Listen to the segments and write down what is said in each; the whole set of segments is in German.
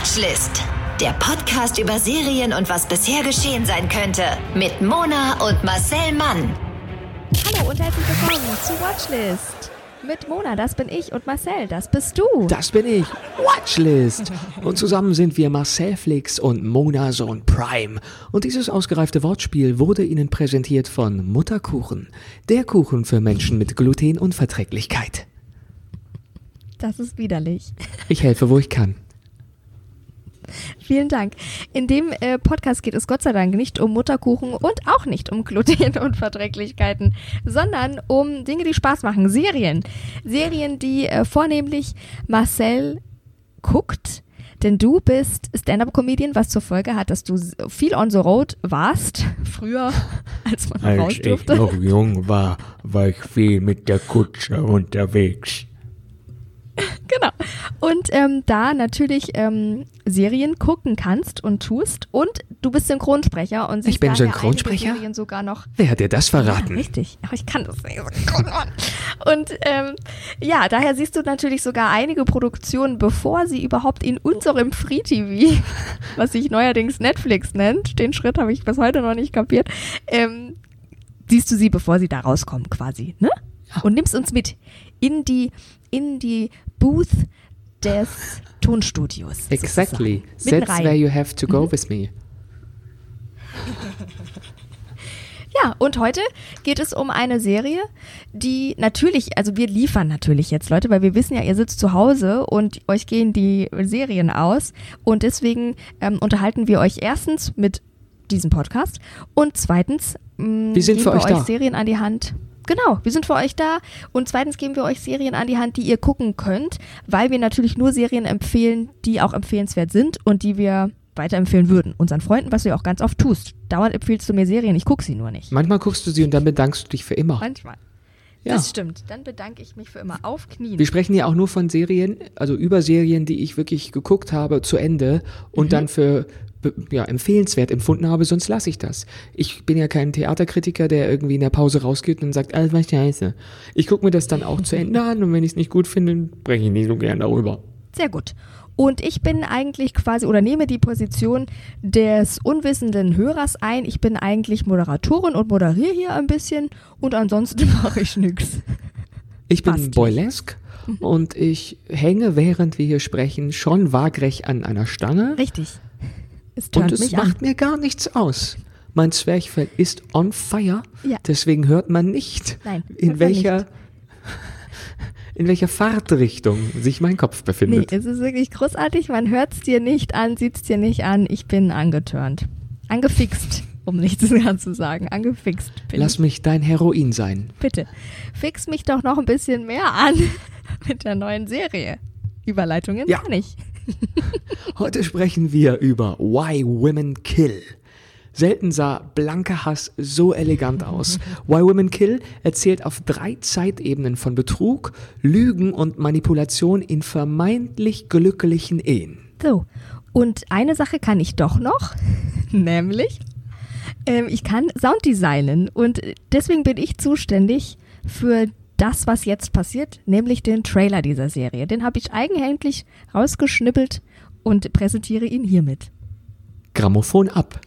Watchlist. Der Podcast über Serien und was bisher geschehen sein könnte. Mit Mona und Marcel Mann. Hallo und herzlich willkommen zu Watchlist. Mit Mona, das bin ich, und Marcel, das bist du. Das bin ich, Watchlist. Und zusammen sind wir Marcel Flix und Mona Sohn Prime. Und dieses ausgereifte Wortspiel wurde Ihnen präsentiert von Mutterkuchen. Der Kuchen für Menschen mit Glutenunverträglichkeit. Das ist widerlich. Ich helfe, wo ich kann. Vielen Dank. In dem äh, Podcast geht es Gott sei Dank nicht um Mutterkuchen und auch nicht um Glutenunverträglichkeiten, sondern um Dinge, die Spaß machen. Serien. Serien, die äh, vornehmlich Marcel guckt. Denn du bist Stand-up-Comedian, was zur Folge hat, dass du viel on the road warst, früher, als man Als raus ich durfte. noch jung war, war ich viel mit der Kutsche unterwegs. Genau. Und ähm, da natürlich ähm, Serien gucken kannst und tust. Und du bist Synchronsprecher und Ich bin Synchronsprecher? Serien sogar noch. Wer hat dir das Ja, verraten? richtig. Aber ich kann das nicht. Mann. Und ähm, ja, daher siehst du natürlich sogar einige Produktionen, bevor sie überhaupt in unserem Free TV, was sich neuerdings Netflix nennt, den Schritt habe ich bis heute noch nicht kapiert, ähm, siehst du sie, bevor sie da rauskommen quasi, ne? Und nimmst uns mit in die, in die Booth des Tonstudios. Exactly. That's where you have to go with me. Ja, und heute geht es um eine Serie, die natürlich, also wir liefern natürlich jetzt Leute, weil wir wissen ja, ihr sitzt zu Hause und euch gehen die Serien aus und deswegen ähm, unterhalten wir euch erstens mit diesem Podcast und zweitens mh, Wir sind für euch euch da. Serien an die Hand. Genau, wir sind für euch da und zweitens geben wir euch Serien an die Hand, die ihr gucken könnt, weil wir natürlich nur Serien empfehlen, die auch empfehlenswert sind und die wir weiterempfehlen würden. Unseren Freunden, was du ja auch ganz oft tust. Dauernd empfiehlst du mir Serien, ich gucke sie nur nicht. Manchmal guckst du sie und dann bedankst du dich für immer. Manchmal. Ja. Das stimmt. Dann bedanke ich mich für immer auf Knien. Wir sprechen ja auch nur von Serien, also über Serien, die ich wirklich geguckt habe zu Ende und Mhm. dann für ja, empfehlenswert empfunden habe, sonst lasse ich das. Ich bin ja kein Theaterkritiker, der irgendwie in der Pause rausgeht und sagt, alles was scheiße. Ich gucke mir das dann auch zu Ende an und wenn ich es nicht gut finde, spreche ich nicht so gern darüber. Sehr gut. Und ich bin eigentlich quasi oder nehme die Position des unwissenden Hörers ein. Ich bin eigentlich Moderatorin und moderiere hier ein bisschen und ansonsten mache ich nichts. Ich bin Passt. Mhm. Boylesque und ich hänge, während wir hier sprechen, schon waagrecht an einer Stange Richtig. Es und es mich an. macht mir gar nichts aus. Mein Zwerchfell ist on fire, Ja. deswegen hört man nicht, Nein, in welcher nicht. in welcher Fahrtrichtung sich mein Kopf Nee, befindet. es ist wirklich großartig. Man hört es dir nicht an, sieht es dir nicht an. Ich bin angetörnt. Angefixt, um nichts mehr zu sagen. Angefixt bin Lass ich. mich dein Heroin sein. Bitte, fix mich doch noch ein bisschen mehr an mit der neuen Serie. Überleitungen Ja. kann ich. Heute sprechen wir über Why Women Kill. Selten sah blanker Hass so elegant aus. Why Women Kill erzählt auf drei Zeitebenen von Betrug, Lügen und Manipulation in vermeintlich glücklichen Ehen. So, und eine Sache kann ich doch noch, nämlich ähm, ich kann Sounddesignen und deswegen bin ich zuständig für das, was jetzt passiert, nämlich den Trailer dieser Serie. Den habe ich eigenhändig rausgeschnippelt und präsentiere ihn hiermit. Grammophon ab.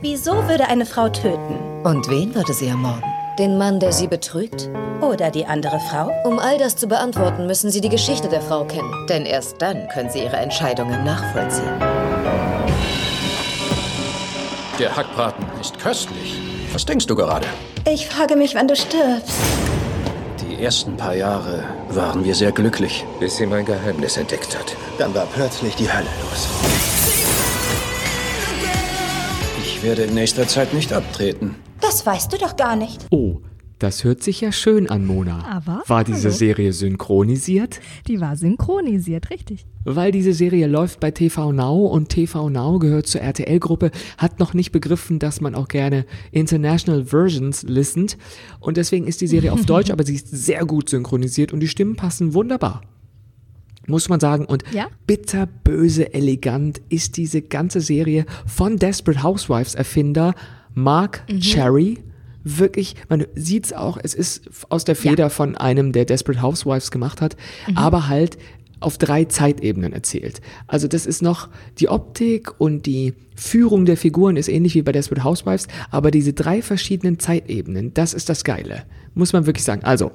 Wieso würde eine Frau töten? Und wen würde sie ermorden? Den Mann, der sie betrügt? Oder die andere Frau? Um all das zu beantworten, müssen Sie die Geschichte der Frau kennen. Denn erst dann können Sie Ihre Entscheidungen nachvollziehen. Der Hackbraten ist köstlich. Was denkst du gerade? Ich frage mich, wann du stirbst. Die ersten paar Jahre waren wir sehr glücklich, bis sie mein Geheimnis entdeckt hat. Dann war plötzlich die Hölle los. Ich werde in nächster Zeit nicht abtreten. Das weißt du doch gar nicht. Oh, das hört sich ja schön an, Mona. Aber, War diese hallo. Serie synchronisiert? Die war synchronisiert, richtig. Weil diese Serie läuft bei TV Now und TV Now gehört zur RTL-Gruppe, hat noch nicht begriffen, dass man auch gerne International Versions listened. Und deswegen ist die Serie auf Deutsch, aber sie ist sehr gut synchronisiert und die Stimmen passen wunderbar. Muss man sagen. Und Ja? bitterböse elegant ist diese ganze Serie von Desperate Housewives Erfinder Mark Cherry. Wirklich, man sieht's auch, es ist aus der Feder von einem, der Desperate Housewives gemacht hat, aber halt auf drei Zeitebenen erzählt. Also das ist noch die Optik und die Führung der Figuren ist ähnlich wie bei Desperate Housewives, aber diese drei verschiedenen Zeitebenen, das ist das Geile. Muss man wirklich sagen. Also,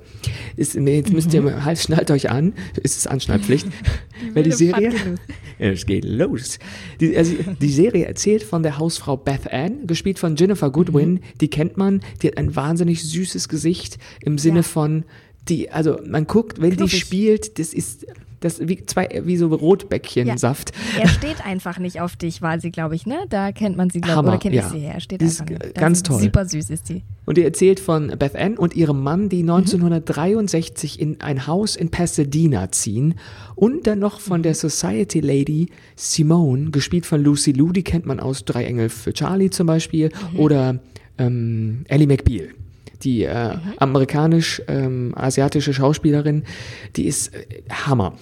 ist, jetzt müsst ihr mal, halt, schnallt euch an, ist es Anschnallpflicht, weil die Serie, es geht los. Die, also, die Serie erzählt von der Hausfrau Beth Ann, gespielt von Jennifer Goodwin, mhm. die kennt man, die hat ein wahnsinnig süßes Gesicht im Sinne ja. von, die, also man guckt, wenn Knuffig. die spielt, das ist das wie zwei wie so Rotbäckchensaft. Ja. Er steht einfach nicht auf dich, war sie, glaube ich, ne? Da kennt man sie, glaube ich, oder kenne ja. ich sie her. Er steht die einfach nicht. Ganz toll. Super süß ist sie. Und die erzählt von Beth Ann und ihrem Mann, die 1963 mhm. in ein Haus in Pasadena ziehen und dann noch von der Society Lady Simone, gespielt von Lucy Liu, die kennt man aus Drei Engel für Charlie zum Beispiel mhm. oder ähm, Ellie McBeal die äh, mhm. amerikanisch-asiatische ähm, Schauspielerin, die ist äh, Hammer.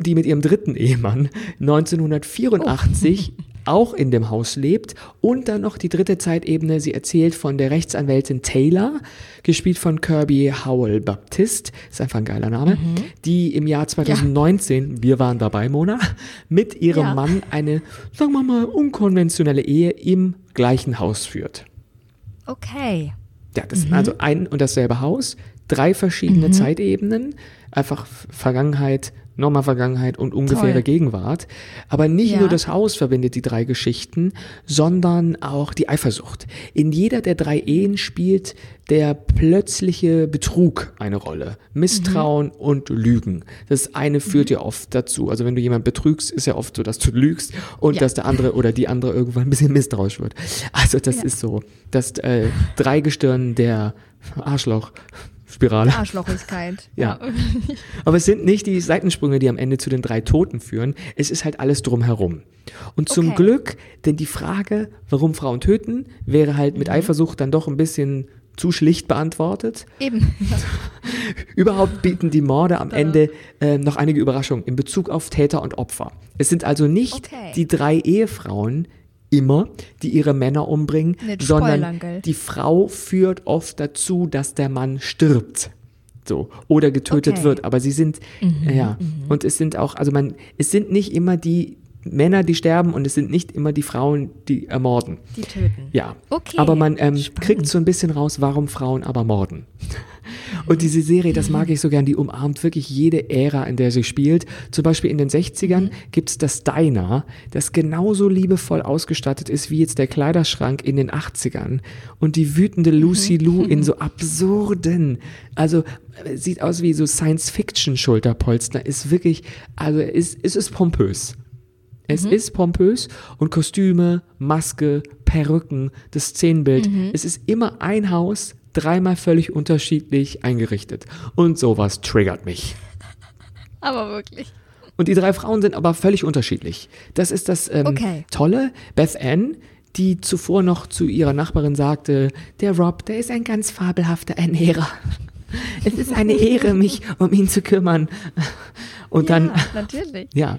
Die mit ihrem dritten Ehemann 1984 oh. auch in dem Haus lebt. Und dann noch die dritte Zeitebene, sie erzählt von der Rechtsanwältin Taylor, gespielt von Kirby Howell Baptist, ist einfach ein geiler Name, mhm. die im Jahr 2019, ja. wir waren dabei, Mona, mit ihrem ja. Mann eine, sagen wir mal, unkonventionelle Ehe im gleichen Haus führt. Okay. Ja, das mhm. sind also ein und dasselbe Haus, drei verschiedene mhm. Zeitebenen, einfach Vergangenheit, nochmal Vergangenheit und ungefähre Toll. Gegenwart. Aber nicht ja. nur das Haus verbindet die drei Geschichten, sondern auch die Eifersucht. In jeder der drei Ehen spielt der plötzliche Betrug eine Rolle. Misstrauen mhm. und Lügen. Das eine führt mhm. ja oft dazu. Also wenn du jemand betrügst, ist ja oft so, dass du lügst und ja. dass der andere oder die andere irgendwann ein bisschen misstrauisch wird. Also das ja. ist so das äh, Dreigestirn der Arschloch. Spirale. Arschlochigkeit. ja. Aber es sind nicht die Seitensprünge, die am Ende zu den drei Toten führen. Es ist halt alles drumherum. Und zum okay. Glück, denn die Frage, warum Frauen töten, wäre halt mit mhm. Eifersucht dann doch ein bisschen zu schlicht beantwortet. Eben. Überhaupt bieten die Morde am Ende äh, noch einige Überraschungen in Bezug auf Täter und Opfer. Es sind also nicht okay. die drei Ehefrauen, immer, die ihre Männer umbringen, Nicht sondern die Frau führt oft dazu, dass der Mann stirbt. So, oder getötet okay. wird. Aber sie sind, mhm, ja, mhm. und es sind auch, also man, es sind nicht immer die Männer, die sterben und es sind nicht immer die Frauen, die ermorden. Die töten. Ja. Okay. Aber man ähm, kriegt so ein bisschen raus, warum Frauen aber morden. Und diese Serie, das mag ich so gern, die umarmt wirklich jede Ära, in der sie spielt. Zum Beispiel in den 60ern mhm. gibt's das Diner, das genauso liebevoll ausgestattet ist wie jetzt der Kleiderschrank in den 80ern. Und die wütende Lucy mhm. Lou in so absurden, also sieht aus wie so Science-Fiction-Schulterpolster, ist wirklich, also ist, ist es pompös. Es mhm. ist pompös und Kostüme, Maske, Perücken, das Szenenbild. Mhm. Es ist immer ein Haus, dreimal völlig unterschiedlich eingerichtet. Und sowas triggert mich. Aber wirklich. Und die drei Frauen sind aber völlig unterschiedlich. Das ist das ähm, okay. Tolle. Beth Ann, die zuvor noch zu ihrer Nachbarin sagte, der Rob, der ist ein ganz fabelhafter Ernährer. Es ist eine Ehre, mich um ihn zu kümmern. Und ja, dann, natürlich. ja,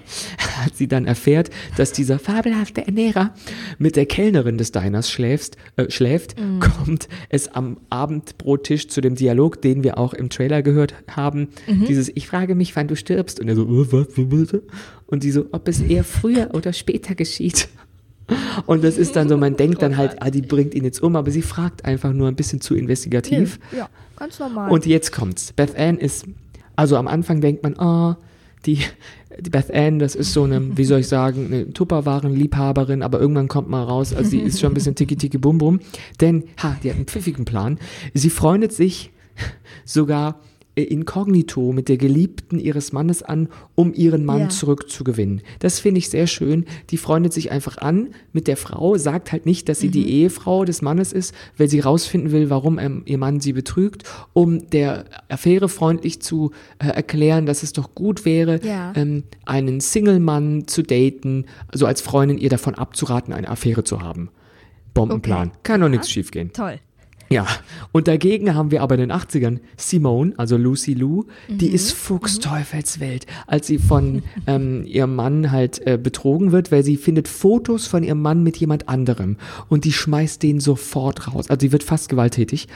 als sie dann erfährt, dass dieser fabelhafte Ernährer mit der Kellnerin des Diners schläfst, äh, schläft, mm. kommt es am Abendbrottisch zu dem Dialog, den wir auch im Trailer gehört haben. Mhm. Dieses, ich frage mich, wann du stirbst. Und er so, äh, was, bitte? Und die so, ob es eher früher oder später geschieht. Und das ist dann so, man denkt dann halt, ah, die bringt ihn jetzt um, aber sie fragt einfach nur ein bisschen zu investigativ. Ja, ganz normal. Und jetzt kommt's. Beth Ann ist, also am Anfang denkt man, ah, oh, die, die Beth Ann, das ist so eine, wie soll ich sagen, eine Tupperwaren-Liebhaberin, aber irgendwann kommt mal raus, also sie ist schon ein bisschen tiki-tiki-bum-bum, denn, ha, die hat einen pfiffigen Plan. Sie freundet sich sogar inkognito mit der Geliebten ihres Mannes an, um ihren Mann ja. zurückzugewinnen. Das finde ich sehr schön. Die freundet sich einfach an mit der Frau, sagt halt nicht, dass sie mhm. die Ehefrau des Mannes ist, weil sie rausfinden will, warum ähm, ihr Mann sie betrügt, um der Affäre freundlich zu äh, erklären, dass es doch gut wäre, ja. ähm, einen Single-Mann zu daten, also als Freundin ihr davon abzuraten, eine Affäre zu haben. Bombenplan. Okay. Kann doch nichts schiefgehen. Toll. Ja, und dagegen haben wir aber in den 80ern Simone, also Lucy Lou, die ist Fuchsteufelswild, als sie von ähm, ihrem Mann halt äh, betrogen wird, weil sie findet Fotos von ihrem Mann mit jemand anderem und die schmeißt den sofort raus. Also sie wird fast gewalttätig.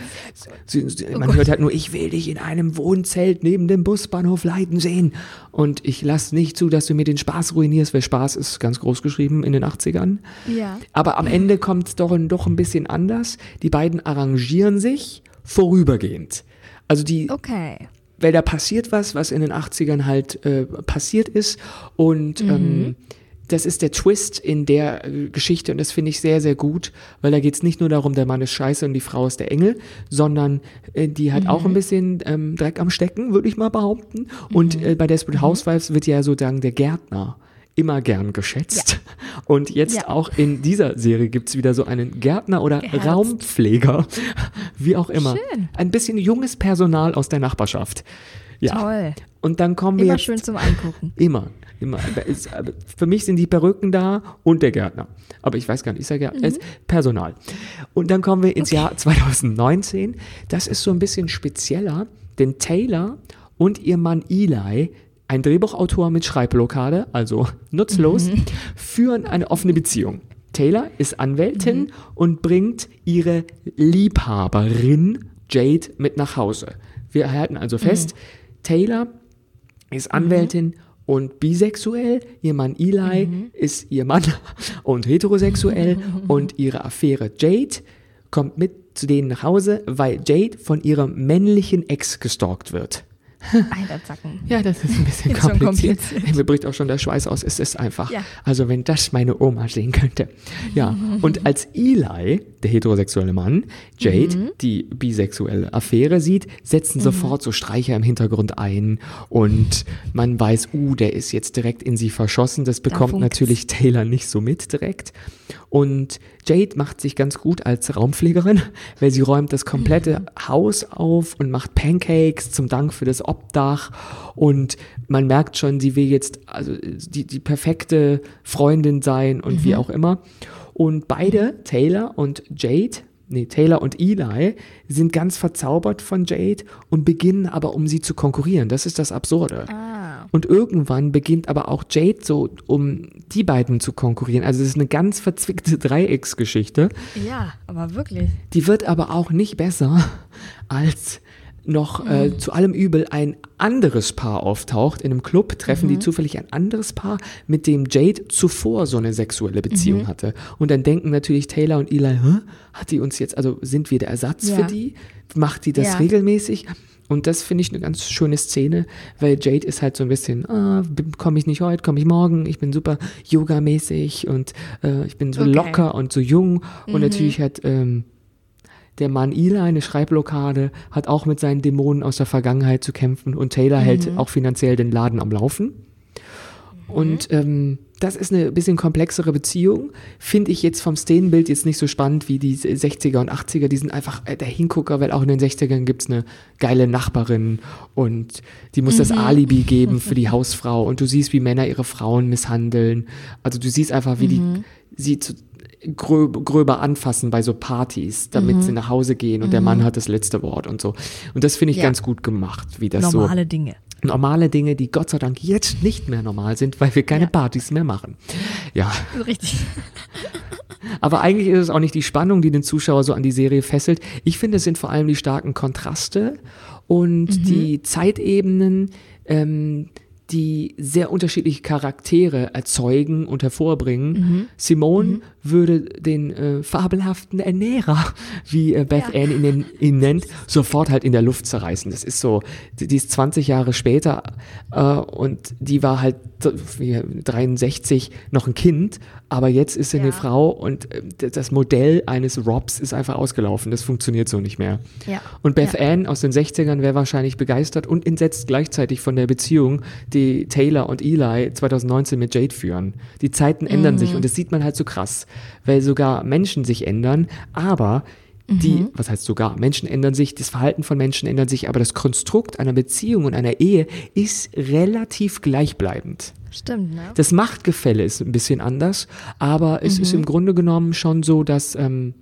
Sie, sie, man hört halt nur, ich will dich in einem Wohnzelt neben dem Busbahnhof leiden sehen und ich lasse nicht zu, dass du mir den Spaß ruinierst, weil Spaß ist ganz groß geschrieben in den 80ern. Ja. Aber am Ende kommt es doch, doch ein bisschen anders. Die beiden arrangieren sich vorübergehend. Also die, Okay. weil da passiert was, was in den 80ern halt äh, passiert ist. Und ähm, das ist der Twist in der äh, Geschichte und das finde ich sehr, sehr gut, weil da geht es nicht nur darum, der Mann ist scheiße und die Frau ist der Engel, sondern äh, die hat auch ein bisschen ähm, Dreck am Stecken, würde ich mal behaupten. Und äh, bei Desperate Housewives wird ja sozusagen der Gärtner immer gern geschätzt. Und jetzt Ja. auch in dieser Serie gibt es wieder so einen Gärtner oder Geherzt. Raumpfleger, wie auch immer. Schön. Ein bisschen junges Personal aus der Nachbarschaft. Ja. Toll. Und dann kommen wir Immer jetzt schön zum Angucken. Immer, immer. Für mich sind die Perücken da und der Gärtner. Aber ich weiß gar nicht, ist der Gärtner? Es ist Personal. Und dann kommen wir ins Jahr 2019. Das ist so ein bisschen spezieller, denn Taylor und ihr Mann Eli, ein Drehbuchautor mit Schreibblockade, also nutzlos, führen eine offene Beziehung. Taylor ist Anwältin und bringt ihre Liebhaberin Jade mit nach Hause. Wir halten also fest, Taylor ist Anwältin und bisexuell. Ihr Mann Eli ist ihr Mann und heterosexuell. und ihre Affäre Jade kommt mit zu denen nach Hause, weil Jade von ihrem männlichen Ex gestalkt wird. Alter Zacken. Ja, das ist ein bisschen Ist kompliziert. kompliziert. Mir bricht auch schon der Schweiß aus. Es ist einfach. Ja. Also wenn das meine Oma sehen könnte. Ja. Und als Eli, der heterosexuelle Mann, Jade, Mhm. die bisexuelle Affäre sieht, setzen sofort so Streicher im Hintergrund ein und man weiß, uh, der ist jetzt direkt in sie verschossen. Das bekommt natürlich Taylor nicht so mit direkt. Und Jade macht sich ganz gut als Raumpflegerin, weil sie räumt das komplette Haus auf und macht Pancakes zum Dank für das Obdach. Und man merkt schon, sie will jetzt also die, die perfekte Freundin sein und wie auch immer. Und beide, Taylor und Jade, nee, Taylor und Eli, sind ganz verzaubert von Jade und beginnen aber, um sie zu konkurrieren. Das ist das Absurde. Und irgendwann beginnt aber auch Jade so, um die beiden zu konkurrieren. Also es ist eine ganz verzwickte Dreiecksgeschichte. Ja, aber wirklich. Die wird aber auch nicht besser, als noch äh, zu allem Übel ein anderes Paar auftaucht. In einem Club treffen die zufällig ein anderes Paar, mit dem Jade zuvor so eine sexuelle Beziehung hatte. Und dann denken natürlich Taylor und Eli, Hä? hat die uns jetzt, also sind wir der Ersatz Ja. für die? Macht die das Ja. regelmäßig? Und das finde ich eine ganz schöne Szene, weil Jade ist halt so ein bisschen, ah, komme ich nicht heute, komme ich morgen, ich bin super yogamäßig und äh, ich bin so Okay. locker und so jung. Und natürlich hat ähm, der Mann Eli eine Schreibblockade, hat auch mit seinen Dämonen aus der Vergangenheit zu kämpfen und Taylor hält auch finanziell den Laden am Laufen. Und ähm, das ist eine bisschen komplexere Beziehung. Finde ich jetzt vom Szenenbild jetzt nicht so spannend wie die 60er und 80er. Die sind einfach äh, der Hingucker, weil auch in den 60ern gibt es eine geile Nachbarin und die muss das Alibi geben für die Hausfrau. Und du siehst, wie Männer ihre Frauen misshandeln. Also du siehst einfach, wie die sie zu, gröb, gröber anfassen bei so Partys, damit sie nach Hause gehen und der Mann hat das letzte Wort und so. Und das finde ich Ja. ganz gut gemacht, wie das so Normale Dinge. normale Dinge, die Gott sei Dank jetzt nicht mehr normal sind, weil wir keine Ja. Partys mehr machen. Ja, Richtig. aber eigentlich ist es auch nicht die Spannung, die den Zuschauer so an die Serie fesselt. Ich finde, es sind vor allem die starken Kontraste und die Zeitebenen, ähm, die sehr unterschiedliche Charaktere erzeugen und hervorbringen. Simone würde den äh, fabelhaften Ernährer, wie äh, Beth Ja. Ann ihn, ihn nennt, sofort halt in der Luft zerreißen. Das ist so, die, die ist 20 Jahre später äh, und die war halt so wie 63 noch ein Kind, aber jetzt ist sie eine Ja. Frau und äh, das Modell eines Robs ist einfach ausgelaufen. Das funktioniert so nicht mehr. Ja. Und Beth. Ann aus den 60ern wäre wahrscheinlich begeistert und entsetzt gleichzeitig von der Beziehung, die Taylor und Eli 2019 mit Jade führen. Die Zeiten ändern sich und das sieht man halt so krass, weil sogar Menschen sich ändern, aber die, was heißt sogar, Menschen ändern sich, das Verhalten von Menschen ändert sich, aber das Konstrukt einer Beziehung und einer Ehe ist relativ gleichbleibend. Stimmt, ne? Das Machtgefälle ist ein bisschen anders, aber es ist im Grunde genommen schon so, dass ähm,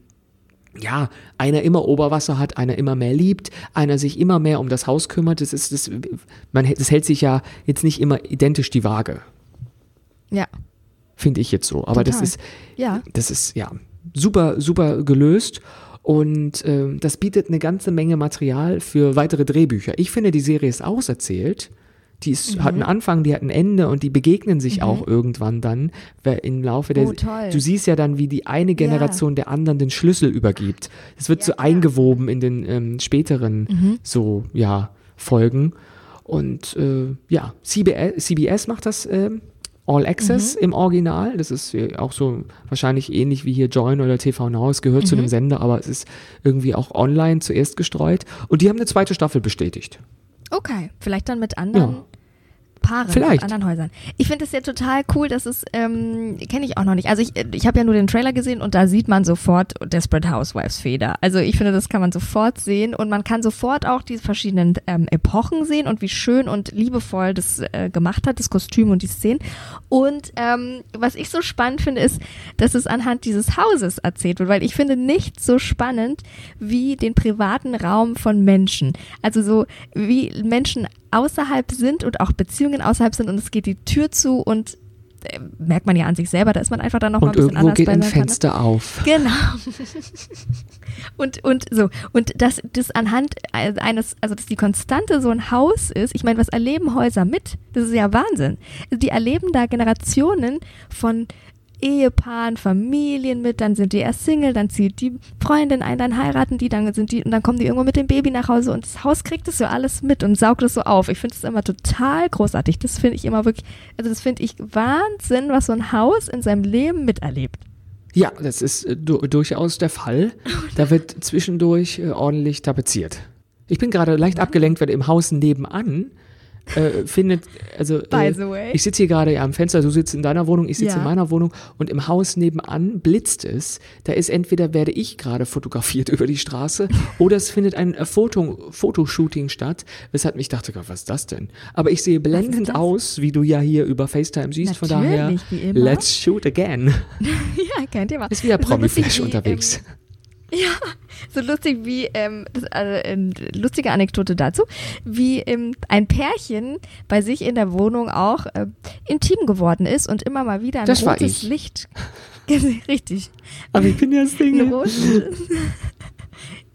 ja, einer immer Oberwasser hat, einer immer mehr liebt, einer sich immer mehr um das Haus kümmert. Das ist, das, man, das hält sich ja jetzt nicht immer identisch die Waage, Ja. Finde ich jetzt so. Aber das Total. ist, Ja. das ist ja super, super gelöst. Und ähm, das bietet eine ganze Menge Material für weitere Drehbücher. Ich finde, die Serie ist auserzählt. Die ist, hat Mhm. einen Anfang, die hat ein Ende und die begegnen sich auch irgendwann dann im Laufe der. Oh, toll. Du siehst ja dann, wie die eine Generation der anderen den Schlüssel übergibt. Es wird so eingewoben in den ähm, späteren Mhm. so ja Folgen. Und äh, ja, CBS, CBS macht das ähm, All Access Mhm. im Original. Das ist äh, auch so wahrscheinlich ähnlich wie hier Join oder TV Now. Es gehört zu Mhm. einem Sender, aber es ist irgendwie auch online zuerst gestreut. Und die haben eine zweite Staffel bestätigt. Okay, vielleicht dann mit anderen Ja. Paaren, Vielleicht. mit anderen Häusern. Ich finde es ja total cool, dass es, ähm, kenne ich auch noch nicht. Also ich, ich habe ja nur den Trailer gesehen und da sieht man sofort Desperate Housewives Feder. Also ich finde, das kann man sofort sehen und man kann sofort auch die verschiedenen ähm, Epochen sehen und wie schön und liebevoll das äh, gemacht hat, das Kostüm und die Szenen. Und ähm, was ich so spannend finde, ist, dass es anhand dieses Hauses erzählt wird, weil ich finde nichts so spannend wie den privaten Raum von Menschen. Also so wie Menschen außerhalb sind und auch Beziehungen außerhalb sind und es geht die Tür zu und äh, merkt man ja an sich selber, da ist man einfach dann noch mal Und ein bisschen anders geht bei ein. Fenster auf. Genau. und, und so. Und das, das anhand eines, also dass die Konstante so ein Haus ist, ich meine, was erleben Häuser mit? Das ist ja Wahnsinn. Also die erleben da Generationen von Ehepaaren, Familien mit, dann sind die erst Single, dann zieht die Freundin ein, dann heiraten die, dann sind die und dann kommen die irgendwann mit dem Baby nach Hause und das Haus kriegt es so alles mit und saugt es so auf. Ich finde es immer total großartig. Das finde ich immer wirklich, also das finde ich Wahnsinn, was so ein Haus in seinem Leben miterlebt. Ja, das ist äh, du durchaus der Fall. Da wird zwischendurch äh, ordentlich tapeziert. Ich bin gerade leicht abgelenkt, weil im Haus nebenan äh, findet, also By äh, the way. ich sitze hier gerade ja am Fenster, du sitzt in deiner Wohnung, ich sitze Ja. in meiner Wohnung und im Haus nebenan blitzt es. Da ist entweder werde ich gerade fotografiert über die Straße oder es findet ein äh, Foto, Fotoshooting statt, weshalb ich dachte, Gott, was ist das denn? Aber ich sehe blendend aus, wie du ja hier über FaceTime siehst, von daher, Natürlich, wie immer. let's shoot again. Ja, kein Thema. Ist wieder So lustig Promi-Flash wie, unterwegs. Ähm, ja, so lustig wie, ähm, das, also, ähm, lustige Anekdote dazu, wie ähm, ein Pärchen bei sich in der Wohnung auch äh, intim geworden ist und immer mal wieder ein Das rotes ich. Licht. Richtig. Aber ich bin ja Ein Single. rotes,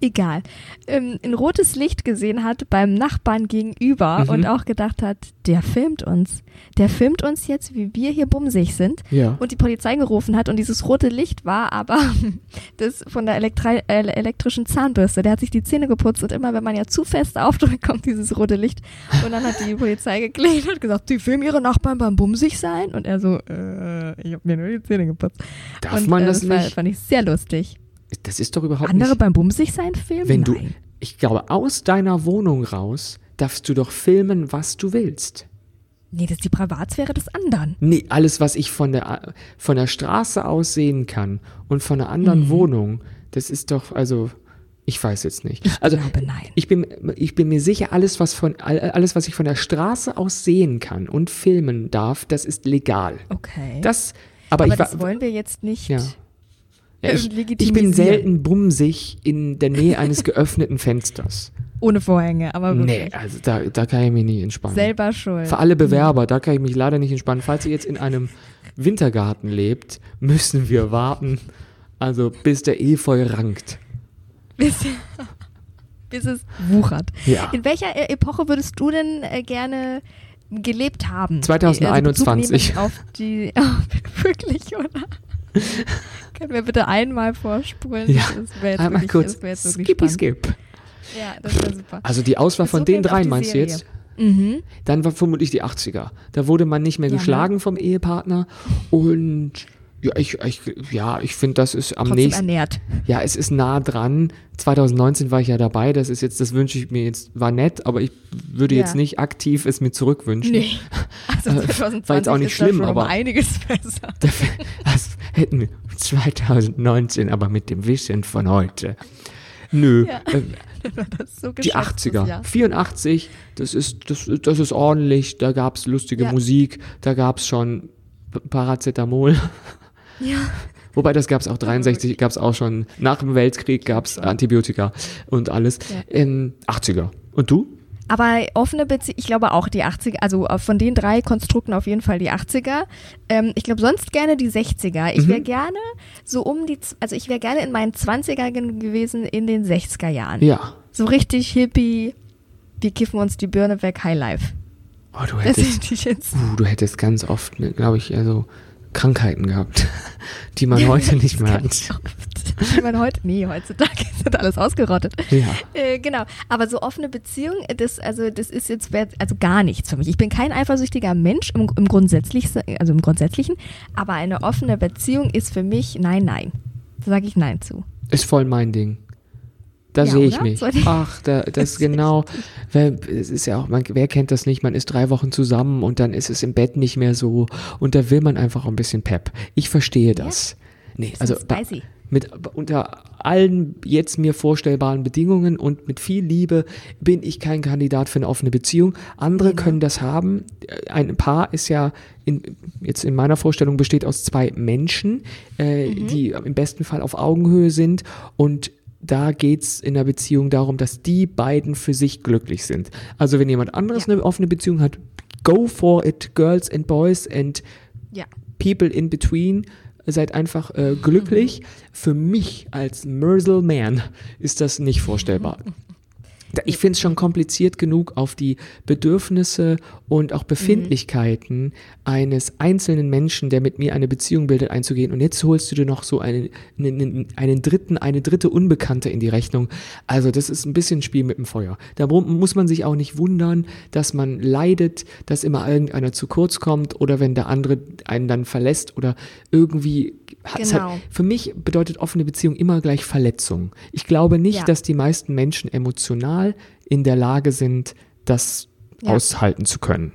egal, ähm, ein rotes Licht gesehen hat beim Nachbarn gegenüber Mhm. und auch gedacht hat, der filmt uns. Der filmt uns jetzt, wie wir hier bumsig sind. Ja. Und die Polizei gerufen hat und dieses rote Licht war aber das von der Elektri äh, elektrischen Zahnbürste. Der hat sich die Zähne geputzt und immer, wenn man ja zu fest aufdrückt, kommt dieses rote Licht. Und dann hat die Polizei geklingelt und gesagt, die filmen ihre Nachbarn beim Bumsig sein. Und er so, äh, ich habe mir nur die Zähne geputzt. Darf und, man äh, das war, nicht? fand ich sehr lustig. Das ist doch überhaupt Andere nicht. beim Bumsig sein filmen? Wenn du, Nein. ich glaube, aus deiner Wohnung raus darfst du doch filmen, was du willst. Nee, das ist die Privatsphäre des anderen. Nee, alles, was ich von der, von der Straße aus sehen kann und von einer anderen Mhm. Wohnung, das ist doch, also, ich weiß jetzt nicht. Also, glaube, nein. ich bin, ich bin mir sicher, alles, was von, all- alles, was ich von der Straße aus sehen kann und filmen darf, das ist legal. Okay. Das, aber, Aber ich das wollen wir jetzt nicht. Ja. Ja, ich, ich bin selten bumsig in der Nähe eines geöffneten Fensters. Ohne Vorhänge, aber wirklich. Nee, also da, da kann ich mich nicht entspannen. Selber schuld. Für alle Bewerber, da kann ich mich leider nicht entspannen. Falls ihr jetzt in einem Wintergarten lebt, müssen wir warten, also bis der Efeu rankt. bis, bis es wuchert. Ja. In welcher äh, Epoche würdest du denn äh, gerne gelebt haben? 2021. Also auf die, oh, wirklich, oder? Können wir bitte einmal vorspulen? Ja, Einmal wirklich- kurz skippy skip. Ja, das wäre super. Also die Auswahl von den dreien meinst du Serie. jetzt? Mhm. Dann war vermutlich die 80er. Da wurde man nicht mehr Ja, ne? geschlagen vom Ehepartner und ja, ich, ich, ja, ich finde, das ist am Trotzdem nächsten. ernährt. Ja, es ist nah dran. 2019 war ich ja dabei. Das ist jetzt, das wünsche ich mir jetzt, war nett, aber ich würde Ja. jetzt nicht aktiv es mir zurückwünschen. Nee. Also Äh, 2020 war jetzt auch nicht schlimm, schon aber- einiges besser. Das hätten wir 2019, aber mit dem Wissen von heute. Nö, Ja. äh, so die geschätztes 80er. Jahr. 84, das ist, das, das ist ordentlich. Da gab's lustige Ja. Musik, da gab's schon P- Paracetamol. Ja. Wobei das gab es auch 63, gab es auch schon nach dem Weltkrieg gab es Antibiotika und alles. Ja. In 80er. Und du? Aber offene Beziehung, ich glaube auch die 80er, also von den drei Konstrukten auf jeden Fall die 80er. Ähm, ich glaube sonst gerne die 60er. Ich wäre Mhm. gerne so um die, also ich wäre gerne in meinen 20ern gewesen in den 60er Jahren. Ja. So richtig hippie, wir kiffen uns die Birne weg, High Life. Oh, du Das hättest, hätte ich jetzt. uh, du hättest ganz oft, glaube ich, also Krankheiten gehabt, die man heute nicht mehr hat. Ich meine, heute, nee, heutzutage sind alles ausgerottet. Ja. Äh, genau, aber so offene Beziehung, das, also, das ist jetzt also gar nichts für mich. Ich bin kein eifersüchtiger Mensch im, im, Grundsätzlich, also im Grundsätzlichen, aber eine offene Beziehung ist für mich nein, nein. Da sage ich nein zu. Ist voll mein Ding. Da Ja, sehe ich oder? mich. Ach, da, das genau. Wer, es ist ja auch, man, wer kennt das nicht? Man ist drei Wochen zusammen und dann ist es im Bett nicht mehr so und da will man einfach ein bisschen Pep. Ich verstehe das. Nee, also bei- mit unter allen jetzt mir vorstellbaren Bedingungen und mit viel Liebe bin ich kein Kandidat für eine offene Beziehung. Andere Genau. können das haben. Ein Paar ist ja in, jetzt in meiner Vorstellung besteht aus zwei Menschen, äh, Mhm. die im besten Fall auf Augenhöhe sind und da geht's in der Beziehung darum, dass die beiden für sich glücklich sind. Also wenn jemand anderes Ja. eine offene Beziehung hat, go for it, girls and boys and Ja. people in between. Seid einfach äh, glücklich. Für mich als Mersel Man ist das nicht vorstellbar. Ich finde es schon kompliziert genug, auf die Bedürfnisse und auch Befindlichkeiten eines einzelnen Menschen, der mit mir eine Beziehung bildet, einzugehen. Und jetzt holst du dir noch so einen, einen, einen dritten, eine dritte Unbekannte in die Rechnung. Also das ist ein bisschen Spiel mit dem Feuer. Da mu- muss man sich auch nicht wundern, dass man leidet, dass immer irgendeiner zu kurz kommt oder wenn der andere einen dann verlässt oder irgendwie. es Genau. Hat, für mich bedeutet offene Beziehung immer gleich Verletzung. Ich glaube nicht, Ja. dass die meisten Menschen emotional in der Lage sind, das Ja. aushalten zu können.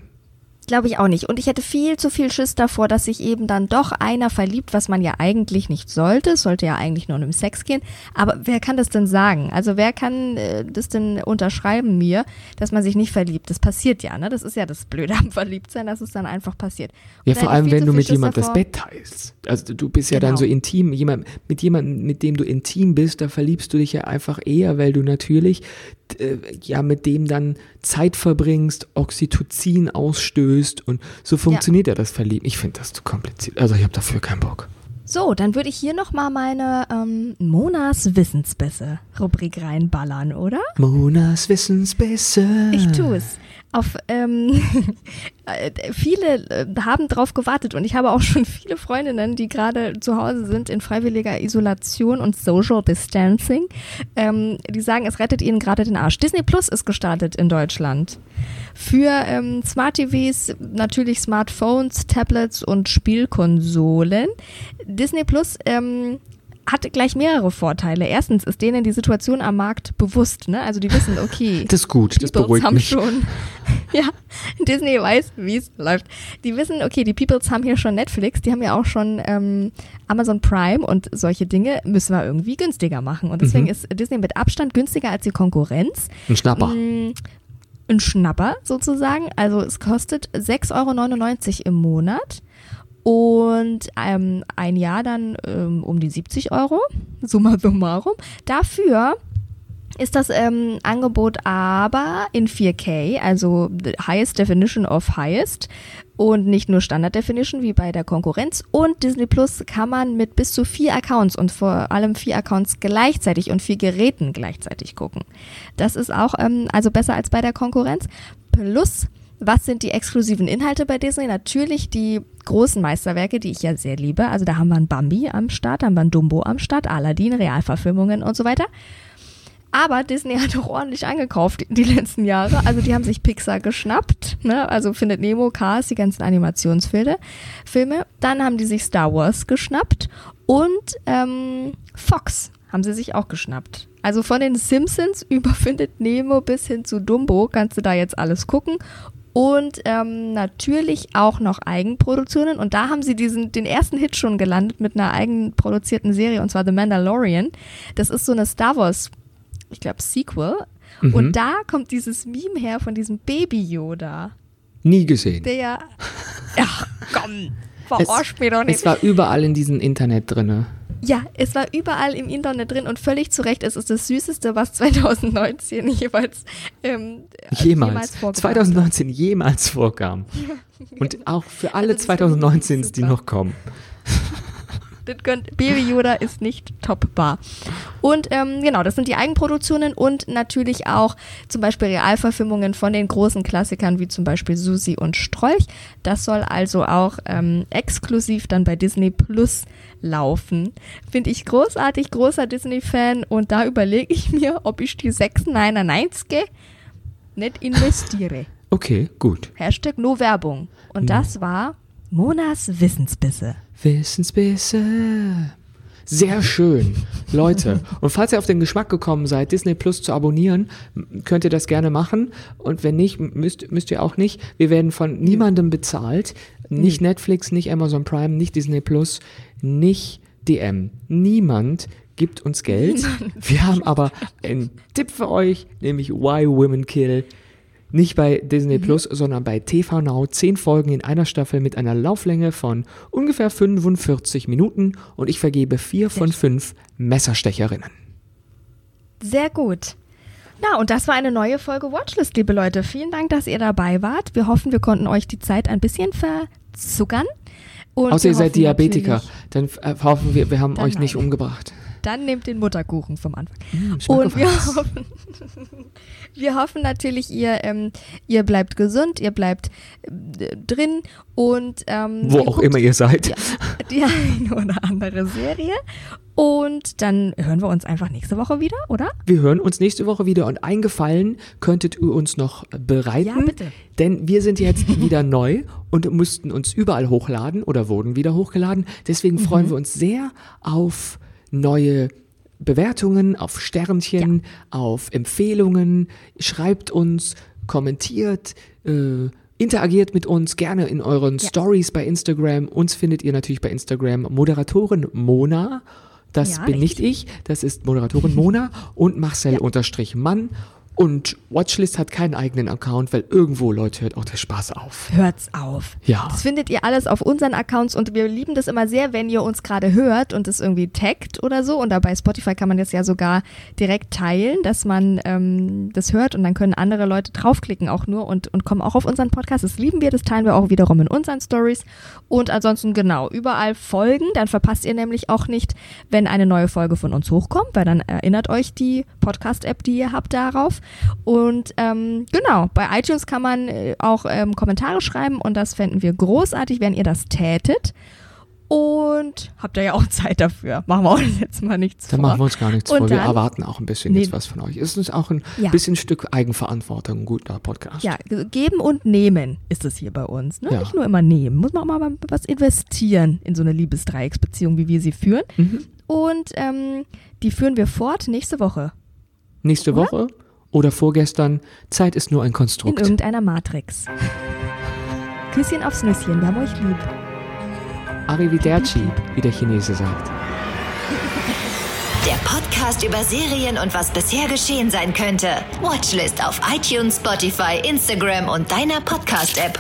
Glaube ich auch nicht. Und ich hätte viel zu viel Schiss davor, dass sich eben dann doch einer verliebt, was man ja eigentlich nicht sollte. Es sollte ja eigentlich nur um Sex gehen. Aber wer kann das denn sagen? Also wer kann äh, das denn unterschreiben mir, dass man sich nicht verliebt? Das passiert ja, ne? Das ist ja das Blöde am Verliebtsein, dass es dann einfach passiert. Und Ja, vor allem, wenn du mit Schiss jemand das. Bett teilst. Also du bist ja dann Genau. so intim, jemand, mit jemandem, mit dem du intim bist, da verliebst du dich ja einfach eher, weil du natürlich äh, ja mit dem dann Zeit verbringst, Oxytocin ausstößt und so funktioniert ja, das Verlieben. Ich finde das zu kompliziert. Also ich habe dafür keinen Bock. So, dann würde ich hier nochmal meine ähm, Monas Wissensbisse Rubrik reinballern, oder? Monas Wissensbisse. Ich tue es. Auf ähm, äh, viele äh, haben drauf gewartet und ich habe auch schon viele Freundinnen, die gerade zu Hause sind in freiwilliger Isolation und Social Distancing, ähm, die sagen, es rettet ihnen gerade den Arsch. Disney Plus ist gestartet in Deutschland. Für ähm, Smart TVs, natürlich Smartphones, Tablets und Spielkonsolen. Disney Plus ähm, hat gleich mehrere Vorteile. Erstens ist denen die Situation am Markt bewusst, ne? Also die wissen, okay. Das ist gut, das Peoples beruhigt haben mich. schon. Ja, Disney weiß, wie es läuft. Die wissen, okay, die Peoples haben hier schon Netflix, die haben ja auch schon ähm, Amazon Prime und solche Dinge müssen wir irgendwie günstiger machen. Und deswegen Mhm. ist Disney mit Abstand günstiger als die Konkurrenz. Ein Schnapper. Mm, Ein Schnapper sozusagen. Also es kostet 6,99 Euro im Monat. Und ähm, ein Jahr dann ähm, um die 70 Euro, summa summarum. Dafür ist das ähm, Angebot aber in 4K, also Highest Definition of Highest und nicht nur Standard Definition wie bei der Konkurrenz. Und Disney Plus kann man mit bis zu vier Accounts und vor allem vier Accounts gleichzeitig und vier Geräten gleichzeitig gucken. Das ist auch ähm, also besser als bei der Konkurrenz. Plus was sind die exklusiven Inhalte bei Disney? Natürlich die großen Meisterwerke, die ich ja sehr liebe. Also da haben wir ein Bambi am Start, haben wir ein Dumbo am Start, Aladdin, Realverfilmungen und so weiter. Aber Disney hat auch ordentlich angekauft die letzten Jahre. Also die haben sich Pixar geschnappt, ne? also findet Nemo, Cars, die ganzen Animationsfilme. Filme. Dann haben die sich Star Wars geschnappt und ähm, Fox haben sie sich auch geschnappt. Also von den Simpsons über Findet Nemo bis hin zu Dumbo kannst du da jetzt alles gucken. Und ähm, natürlich auch noch Eigenproduktionen. Und da haben sie diesen, den ersten Hit schon gelandet mit einer eigenproduzierten Serie, und zwar The Mandalorian. Das ist so eine Star Wars, ich glaube, Sequel. Mhm. Und da kommt dieses Meme her von diesem Baby Yoda. Nie gesehen. Der ja. Ach komm. Verarsch mich doch nicht. Es war überall in diesem Internet drinne. Ja, es war überall im Internet drin und völlig zu Recht. Es ist das Süßeste, was 2019 jeweils ähm, jemals, vorkam. 2019 jemals vorkam. Und auch für alle Also das finde ich 2019s, die noch kommen. Das gönnt, Baby Yoda ist nicht toppbar. Und ähm, genau, das sind die Eigenproduktionen und natürlich auch zum Beispiel Realverfilmungen von den großen Klassikern wie zum Beispiel Susi und Strolch. Das soll also auch ähm, exklusiv dann bei Disney Plus laufen. Finde ich großartig, großer Disney-Fan und da überlege ich mir, ob ich die 6,99 nicht investiere. Okay, gut. Hashtag no Werbung. Und das war Monas Wissensbisse. Wissensbisse. Sehr schön, Leute. Und falls ihr auf den Geschmack gekommen seid, Disney Plus zu abonnieren, könnt ihr das gerne machen. Und wenn nicht, müsst, müsst ihr auch nicht. Wir werden von niemandem bezahlt. Nicht Netflix, nicht Amazon Prime, nicht Disney Plus, nicht DM. Niemand gibt uns Geld. Wir haben aber einen Tipp für euch, nämlich Why Women Kill. Nicht bei Disney Plus, sondern bei TV Now. Zehn Folgen in einer Staffel mit einer Lauflänge von ungefähr 45 Minuten und ich vergebe vier von fünf Messerstecherinnen. Sehr gut. Na, und das war eine neue Folge Watchlist, liebe Leute. Vielen Dank, dass ihr dabei wart. Wir hoffen, wir konnten euch die Zeit ein bisschen verzuckern. Und Außer ihr seid Diabetiker, dann äh, hoffen wir, wir haben euch nicht nein. umgebracht. Dann nehmt den Mutterkuchen vom Anfang. schmeckt und wir hoffen, wir hoffen natürlich, ihr, ähm, ihr bleibt gesund, ihr bleibt äh, drin und ähm, Wo auch guckt immer ihr seid. Ja, die eine oder andere Serie. Und dann hören wir uns einfach nächste Woche wieder, oder? Wir hören uns nächste Woche wieder und eingefallen könntet ihr uns noch bereiten. Ja, bitte. Denn wir sind jetzt wieder neu und mussten uns überall hochladen oder wurden wieder hochgeladen. Deswegen Mhm. freuen wir uns sehr auf neue Bewertungen, auf Sternchen, auf Empfehlungen. Schreibt uns, kommentiert, äh, interagiert mit uns gerne in euren Stories bei Instagram. Uns findet ihr natürlich bei Instagram Moderatorin Mona. Das Ja, bin nicht ich, das ist Moderatorin Mona und Marcel unterstrich Mann. Und Watchlist hat keinen eigenen Account, weil irgendwo, Leute, hört auch der Spaß auf. Hört's auf. Ja. Das findet ihr alles auf unseren Accounts und wir lieben das immer sehr, wenn ihr uns gerade hört und es irgendwie taggt oder so. Und dabei Spotify kann man das ja sogar direkt teilen, dass man ähm, das hört und dann können andere Leute draufklicken auch nur und, und kommen auch auf unseren Podcast. Das lieben wir, das teilen wir auch wiederum in unseren Stories. Und ansonsten genau, überall folgen, dann verpasst ihr nämlich auch nicht, wenn eine neue Folge von uns hochkommt, weil dann erinnert euch die Podcast-App, die ihr habt, darauf. Und ähm, genau, bei iTunes kann man äh, auch ähm, Kommentare schreiben und das fänden wir großartig, wenn ihr das tätet. Und habt ihr ja auch Zeit dafür. Machen wir uns jetzt mal nichts Da vor. machen wir uns gar nichts Und vor. Wir dann- erwarten auch ein bisschen Nee. jetzt was von euch. Es ist auch ein Ja. bisschen Stück Eigenverantwortung, ein guter Podcast. Ja, ge- geben und nehmen ist es hier bei uns. Ne? Ja. Nicht nur immer nehmen. Muss man auch mal was investieren in so eine Liebesdreiecksbeziehung, wie wir sie führen. Mhm. Und ähm, die führen wir fort nächste Woche. Nächste Oder? Woche oder vorgestern, Zeit ist nur ein In Konstrukt. irgendeiner Matrix. Küsschen aufs Nüsschen, wir haben euch lieb. Arrivederci, wie der Chinese sagt. Der Podcast über Serien und was bisher geschehen sein könnte. Watchlist auf iTunes, Spotify, Instagram und deiner Podcast-App.